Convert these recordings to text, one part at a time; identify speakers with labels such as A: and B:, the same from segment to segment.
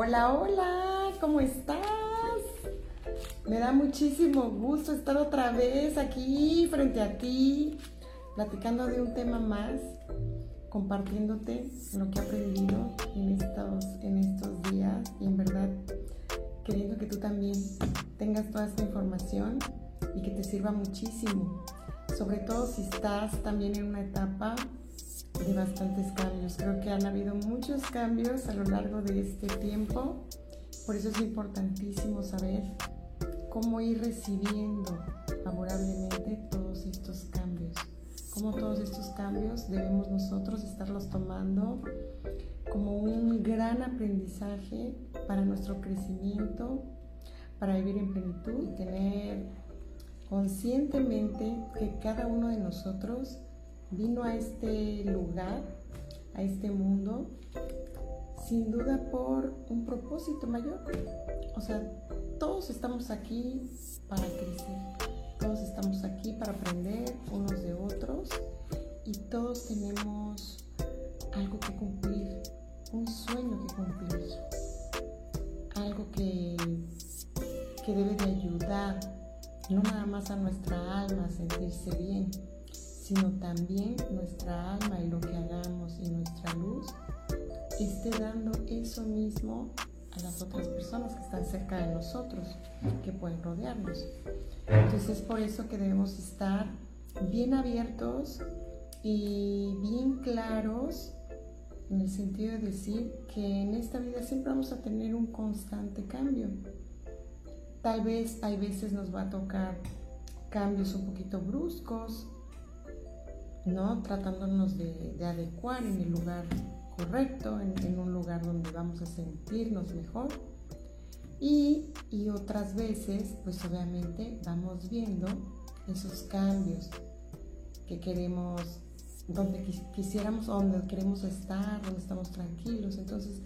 A: Hola, hola, ¿cómo estás? Me da muchísimo gusto estar otra vez aquí frente a ti, platicando de un tema más, compartiéndote lo que he aprendido en estos, en estos días y en verdad queriendo que tú también tengas toda esta información y que te sirva muchísimo, sobre todo si estás también en una etapa de bastantes cambios. Creo que han habido muchos cambios a lo largo de este tiempo, por eso es importantísimo saber cómo ir recibiendo favorablemente todos estos cambios, cómo todos estos cambios debemos nosotros estarlos tomando como un gran aprendizaje para nuestro crecimiento, para vivir en plenitud, tener conscientemente que cada uno de nosotros vino a este lugar, a este mundo, sin duda por un propósito mayor. O sea, todos estamos aquí para crecer, todos estamos aquí para aprender unos de otros y todos tenemos algo que cumplir, un sueño que cumplir, algo que, que debe de ayudar no nada más a nuestra alma a sentirse bien, sino también nuestra alma y lo que hagamos y nuestra luz esté dando eso mismo a las otras personas que están cerca de nosotros, que pueden rodearnos. Entonces es por eso que debemos estar bien abiertos y bien claros en el sentido de decir que en esta vida siempre vamos a tener un constante cambio. Tal vez hay veces nos va a tocar cambios un poquito bruscos, ¿no? Tratándonos de, adecuar en el lugar correcto, en, un lugar donde vamos a sentirnos mejor. Y, y otras veces, pues obviamente vamos viendo esos cambios que queremos donde quisiéramos, donde queremos estar, donde estamos tranquilos. Entonces,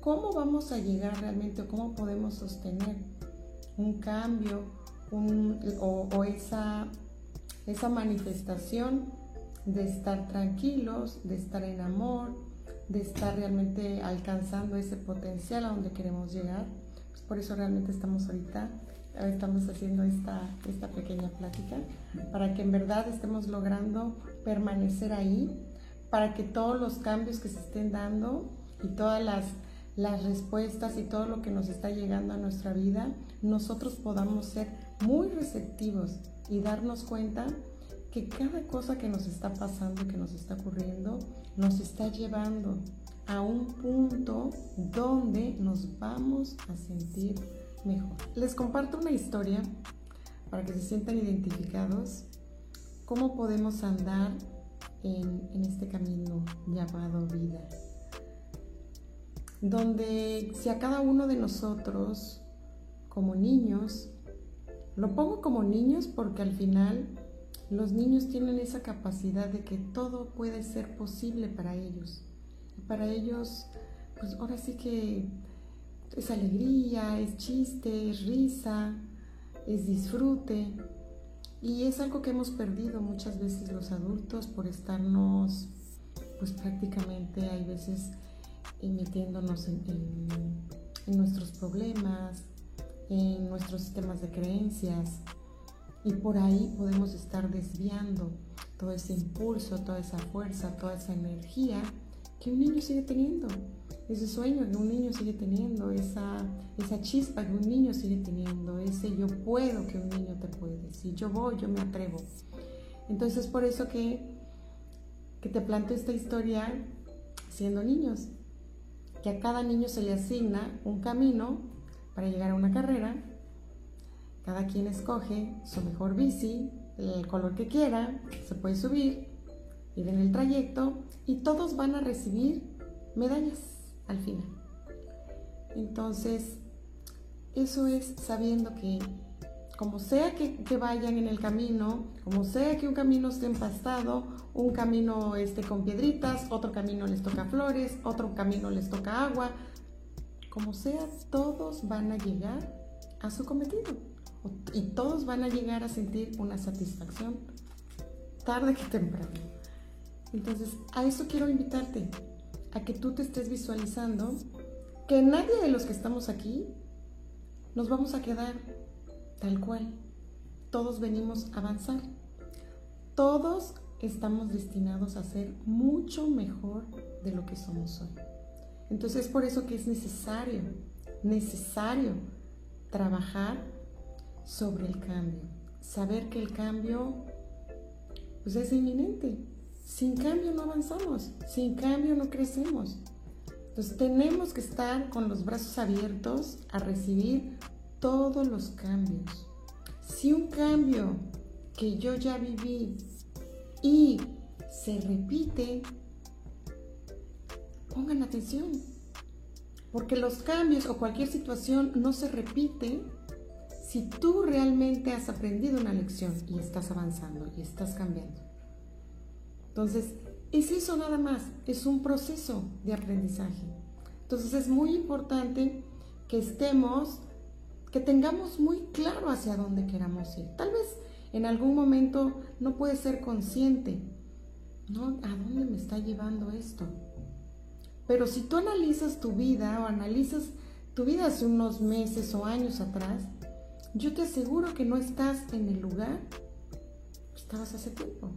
A: ¿cómo vamos a llegar realmente o cómo podemos sostener un cambio o, esa, esa manifestación de estar tranquilos, de estar en amor, de estar realmente alcanzando ese potencial a donde queremos llegar? Pues por eso realmente estamos ahorita estamos haciendo esta, esta pequeña plática, para que en verdad estemos logrando permanecer ahí, para que todos los cambios que se estén dando y todas las, las respuestas y todo lo que nos está llegando a nuestra vida, nosotros podamos ser muy receptivos y darnos cuenta que cada cosa que nos está pasando, que nos está ocurriendo, nos está llevando a un punto donde nos vamos a sentir mejor. Les comparto una historia para que se sientan identificados, cómo podemos andar en, este camino llamado vida. Donde si a cada uno de nosotros, como niños, lo pongo como niños porque al final los niños tienen esa capacidad de que todo puede ser posible para ellos. Y para ellos, pues ahora sí que es alegría, es chiste, es risa, es disfrute. Y es algo que hemos perdido muchas veces los adultos por estarnos, pues prácticamente hay veces metiéndonos en, en nuestros problemas, en nuestros sistemas de creencias. Y por ahí podemos estar desviando todo ese impulso, toda esa fuerza, toda esa energía que un niño sigue teniendo ese sueño que un niño sigue teniendo, esa, esa chispa que un niño sigue teniendo, ese yo puedo que un niño te puede, si yo voy, yo me atrevo. Entonces por eso que, que te planteo esta historia siendo niños, que a cada niño se le asigna un camino para llegar a una carrera, cada quien escoge su mejor bici, el color que quiera, se puede subir, ir en el trayecto y todos van a recibir medallas al final. Entonces, eso es sabiendo que como sea que, vayan en el camino, como sea que un camino esté empastado, un camino esté con piedritas, otro camino les toca flores, otro camino les toca agua, como sea, todos van a llegar a su cometido y todos van a llegar a sentir una satisfacción tarde que temprano. Entonces, a eso quiero invitarte, a que tú te estés visualizando que nadie de los que estamos aquí nos vamos a quedar tal cual. Todos venimos a avanzar. Todos estamos destinados a ser mucho mejor de lo que somos hoy. Entonces es por eso que es necesario, necesario trabajar sobre el cambio. Saber que el cambio pues, es inminente. Sin cambio no avanzamos, sin cambio no crecemos. Entonces tenemos que estar con los brazos abiertos a recibir todos los cambios. Si un cambio que yo ya viví y se repite, pongan atención, porque los cambios o cualquier situación no se repite si tú realmente has aprendido una lección y estás avanzando y estás cambiando. Entonces, es eso nada más, es un proceso de aprendizaje. Entonces es muy importante que estemos, que tengamos muy claro hacia dónde queramos ir. Tal vez en algún momento no puedes ser consciente, ¿no? ¿A dónde me está llevando esto? Pero si tú analizas tu vida o analizas tu vida hace unos meses o años atrás, yo te aseguro que no estás en el lugar que estabas hace tiempo.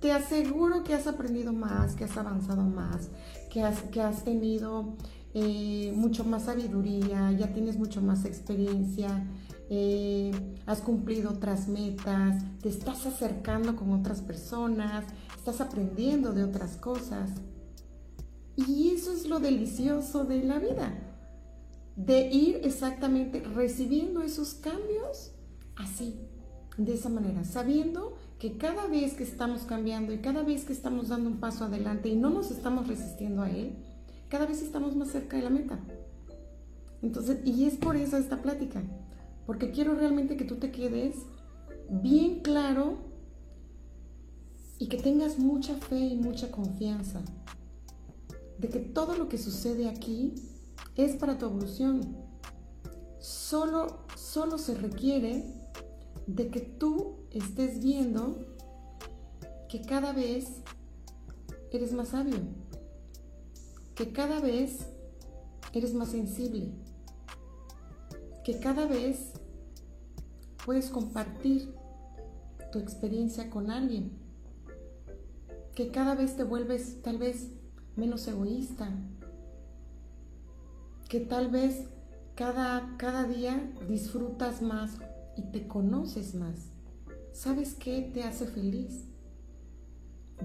A: Te aseguro que has aprendido más, que has avanzado más, que has, que has tenido eh, mucho más sabiduría, ya tienes mucho más experiencia, eh, has cumplido otras metas, te estás acercando con otras personas, estás aprendiendo de otras cosas. Y eso es lo delicioso de la vida, de ir exactamente recibiendo esos cambios así, de esa manera, sabiendo que cada vez que estamos cambiando y cada vez que estamos dando un paso adelante y no nos estamos resistiendo a él, cada vez estamos más cerca de la meta. Entonces, y es por eso esta plática, porque quiero realmente que tú te quedes bien claro y que tengas mucha fe y mucha confianza de que todo lo que sucede aquí es para tu evolución. Solo, solo se requiere de que tú estés viendo que cada vez eres más sabio, que cada vez eres más sensible, que cada vez puedes compartir tu experiencia con alguien, que cada vez te vuelves tal vez menos egoísta, que tal vez cada, cada día disfrutas más y te conoces más. ¿Sabes qué te hace feliz?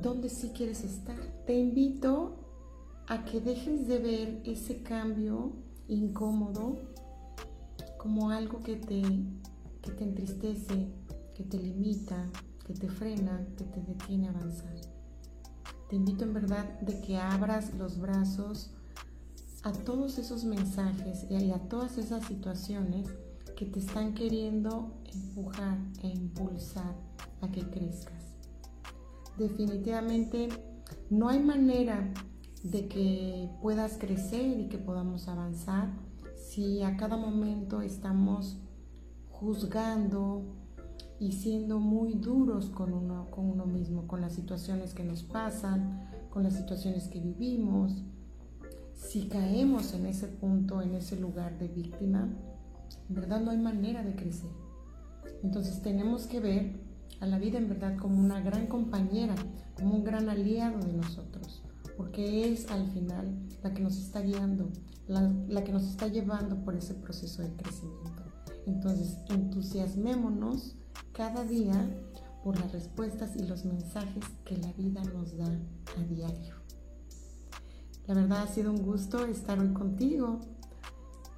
A: ¿Dónde sí quieres estar? Te invito a que dejes de ver ese cambio incómodo como algo que te, que te entristece, que te limita, que te frena, que te detiene a avanzar. Te invito en verdad de que abras los brazos a todos esos mensajes y a todas esas situaciones que te están queriendo empujar e impulsar a que crezcas. Definitivamente no hay manera de que puedas crecer y que podamos avanzar si a cada momento estamos juzgando, y siendo muy duros con uno, con uno mismo, con las situaciones que nos pasan, con las situaciones que vivimos. Si caemos en ese punto, en ese lugar de víctima, en verdad no hay manera de crecer. Entonces tenemos que ver a la vida en verdad como una gran compañera, como un gran aliado de nosotros, porque es al final la que nos está guiando, la, que nos está llevando por ese proceso de crecimiento. Entonces entusiasmémonos cada día por las respuestas y los mensajes que la vida nos da a diario. La verdad ha sido un gusto estar hoy contigo.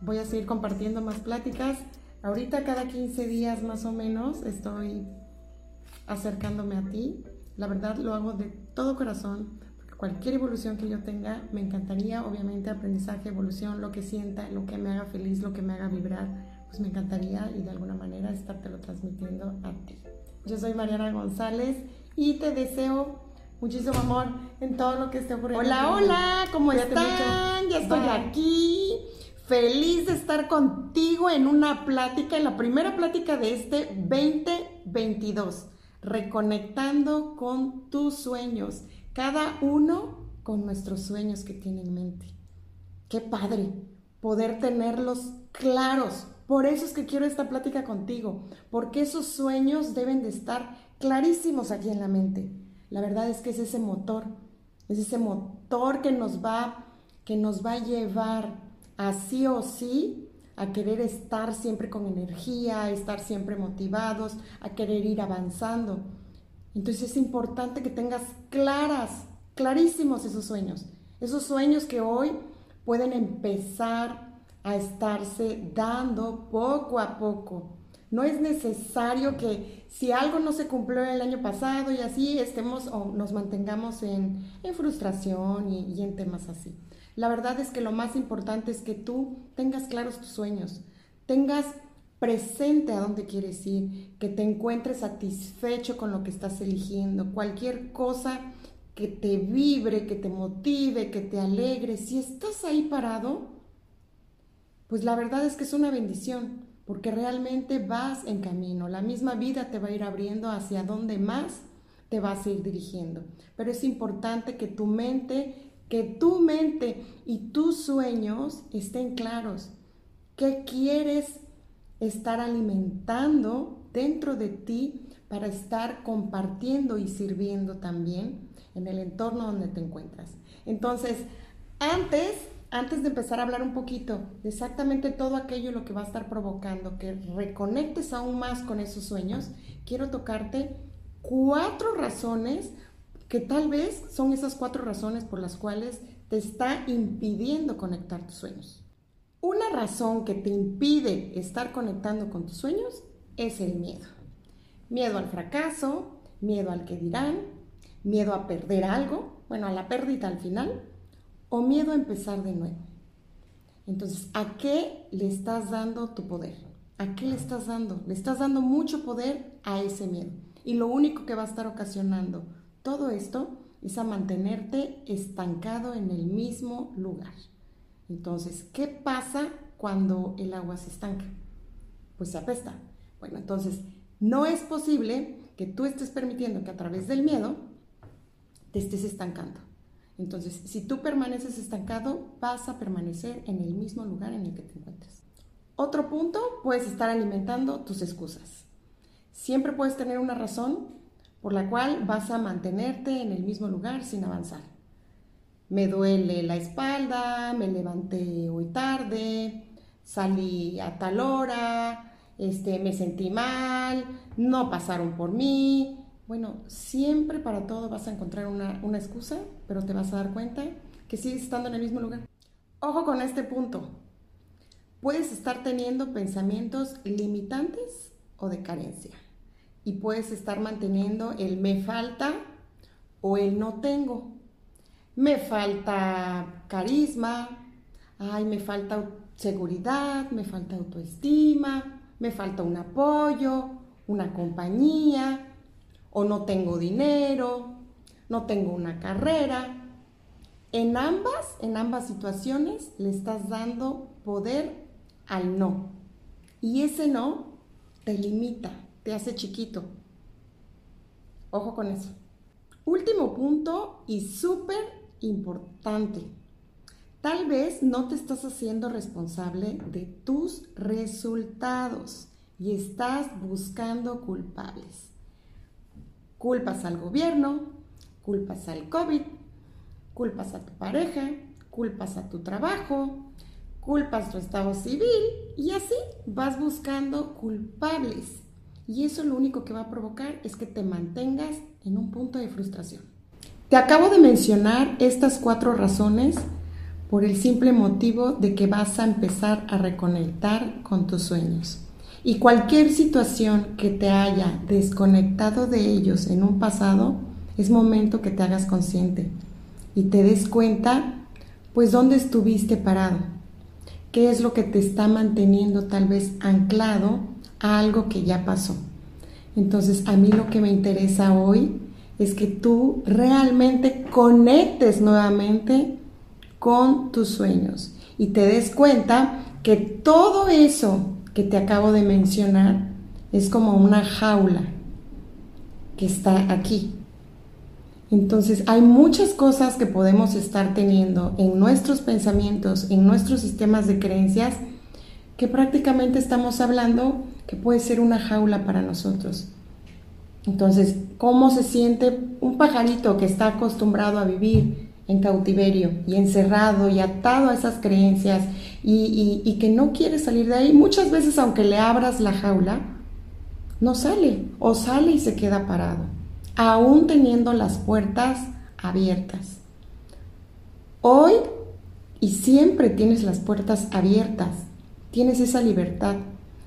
A: Voy a seguir compartiendo más pláticas. Ahorita cada 15 días más o menos estoy acercándome a ti. La verdad lo hago de todo corazón. Cualquier evolución que yo tenga, me encantaría, obviamente, aprendizaje, evolución, lo que sienta, lo que me haga feliz, lo que me haga vibrar pues me encantaría y de alguna manera estártelo transmitiendo a ti. Yo soy Mariana González y te deseo muchísimo amor en todo lo que esté ocurriendo.
B: Hola, hola, ¿cómo están? Ya estoy aquí. Feliz de estar contigo en una plática, en la primera plática de este 2022, reconectando con tus sueños, cada uno con nuestros sueños que tiene en mente. Qué padre,
A: poder tenerlos claros. Por eso es que quiero esta plática contigo, porque esos sueños deben de estar clarísimos aquí en la mente. La verdad es que es ese motor, es ese motor que nos va, que nos va a llevar así o sí a querer estar siempre con energía, a estar siempre motivados, a querer ir avanzando. Entonces es importante que tengas claras, clarísimos esos sueños. Esos sueños que hoy pueden empezar a estarse dando poco a poco. No es necesario que si algo no se cumplió el año pasado y así estemos o nos mantengamos en, frustración y, y en temas así. La verdad es que lo más importante es que tú tengas claros tus sueños, tengas presente a dónde quieres ir, que te encuentres satisfecho con lo que estás eligiendo, cualquier cosa que te vibre, que te motive, que te alegre, si estás ahí parado, pues la verdad es que es una bendición, porque realmente vas en camino, la misma vida te va a ir abriendo hacia dónde más te vas a ir dirigiendo. Pero es importante que tu mente, que tu mente y tus sueños estén claros. ¿Qué quieres estar alimentando dentro de ti para estar compartiendo y sirviendo también? en el entorno donde te encuentras. Entonces, antes, antes de empezar a hablar un poquito de exactamente todo aquello lo que va a estar provocando que reconectes aún más con esos sueños, quiero tocarte cuatro razones que tal vez son esas cuatro razones por las cuales te está impidiendo conectar tus sueños. Una razón que te impide estar conectando con tus sueños es el miedo. Miedo al fracaso, miedo al que dirán, miedo a perder algo, bueno, a la pérdida al final, o miedo a empezar de nuevo. Entonces, ¿a qué le estás dando tu poder? ¿A qué le estás dando? Le estás dando mucho poder a ese miedo. Y lo único que va a estar ocasionando todo esto es a mantenerte estancado en el mismo lugar. Entonces, ¿qué pasa cuando el agua se estanca? Pues se apesta. Bueno, entonces, no es posible que tú estés permitiendo que a través del miedo te estés estancando. Entonces, si tú permaneces estancado, vas a permanecer en el mismo lugar en el que te encuentras. Otro punto, puedes estar alimentando tus excusas. Siempre puedes tener una razón por la cual vas a mantenerte en el mismo lugar sin avanzar. Me duele la espalda, me levanté hoy tarde, salí a tal hora, este, me sentí mal, no pasaron por mí, bueno, siempre para todo vas a encontrar una, excusa, pero te vas a dar cuenta que sigues estando en el mismo lugar. Ojo con este punto. Puedes estar teniendo pensamientos limitantes o de carencia. Y puedes estar manteniendo el me falta o el no tengo. Me falta carisma, ay, me falta seguridad, me falta autoestima, me falta un apoyo, una compañía, o no tengo dinero, no tengo una carrera. En ambas, en ambas situaciones le estás dando poder al no. Y ese no te limita, te hace chiquito. Ojo con eso. Último punto y súper importante. Tal vez no te estás haciendo responsable de tus resultados y estás buscando culpables. Culpas al gobierno, culpas al COVID, culpas a tu pareja, culpas a tu trabajo, culpas tu estado civil y así vas buscando culpables. Y eso lo único que va a provocar es que te mantengas en un punto de frustración. Te acabo de mencionar estas cuatro razones por el simple motivo de que vas a empezar a reconectar con tus sueños. Y cualquier situación que te haya desconectado de ellos en un pasado, es momento que te hagas consciente y te des cuenta, pues, dónde estuviste parado, qué es lo que te está manteniendo tal vez anclado a algo que ya pasó. Entonces, a mí lo que me interesa hoy es que tú realmente conectes nuevamente con tus sueños y te des cuenta que todo eso que te acabo de mencionar es como una jaula que está aquí. Entonces hay muchas cosas que podemos estar teniendo en nuestros pensamientos, en nuestros sistemas de creencias, que prácticamente estamos hablando que puede ser una jaula para nosotros. Entonces, ¿cómo se siente un pajarito que está acostumbrado a vivir en cautiverio y encerrado y atado a esas creencias y, que no quiere salir de ahí? Muchas veces, aunque le abras la jaula, no sale o sale y se queda parado, aún teniendo las puertas abiertas. Hoy y siempre tienes las puertas abiertas, tienes esa libertad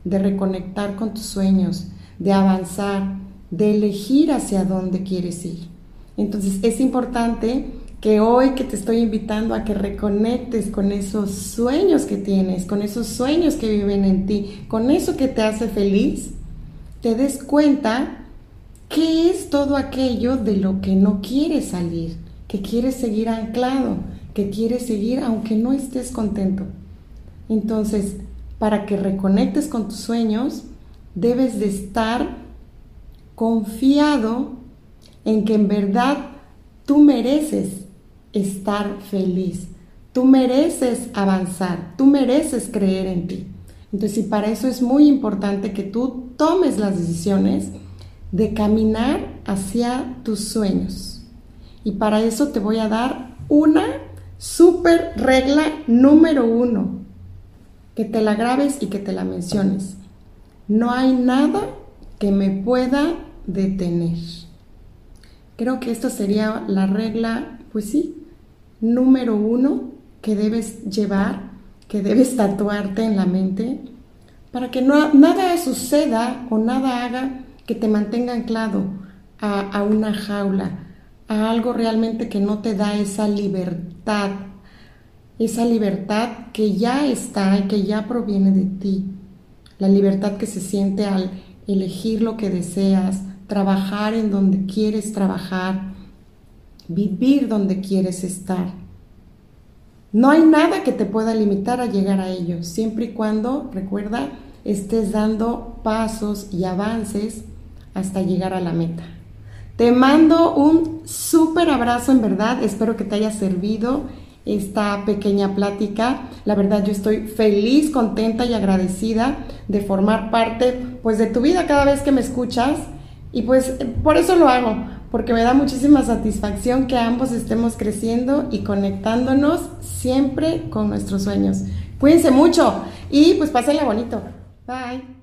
A: de reconectar con tus sueños, de avanzar, de elegir hacia dónde quieres ir. Entonces es importante que hoy que te estoy invitando a que reconectes con esos sueños que tienes, con esos sueños que viven en ti, con eso que te hace feliz, te des cuenta qué es todo aquello de lo que no quieres salir, que quieres seguir anclado, que quieres seguir aunque no estés contento. Entonces, para que reconectes con tus sueños, debes de estar confiado en que en verdad tú mereces estar feliz, tú mereces avanzar, tú mereces creer en ti. Entonces, y para eso es muy importante que tú tomes las decisiones de caminar hacia tus sueños. Y para eso te voy a dar una super regla número uno, que te la grabes y que te la menciones. No hay nada que me pueda detener. Creo que esta sería la regla, pues sí, número uno que debes llevar, que debes tatuarte en la mente, para que no, nada suceda o nada haga que te mantenga anclado a, a una jaula, a algo realmente que no te da esa libertad, esa libertad que ya está y que ya proviene de ti, la libertad que se siente al elegir lo que deseas, trabajar en donde quieres trabajar, vivir donde quieres estar. No hay nada que te pueda limitar a llegar a ello, siempre y cuando, recuerda, estés dando pasos y avances hasta llegar a la meta. Te mando un súper abrazo en verdad, espero que te haya servido esta pequeña plática. La verdad yo estoy feliz, contenta y agradecida de formar parte pues de tu vida cada vez que me escuchas y pues por eso lo hago, porque me da muchísima satisfacción que ambos estemos creciendo y conectándonos siempre con nuestros sueños. Cuídense mucho y pues pásenla bonito. Bye.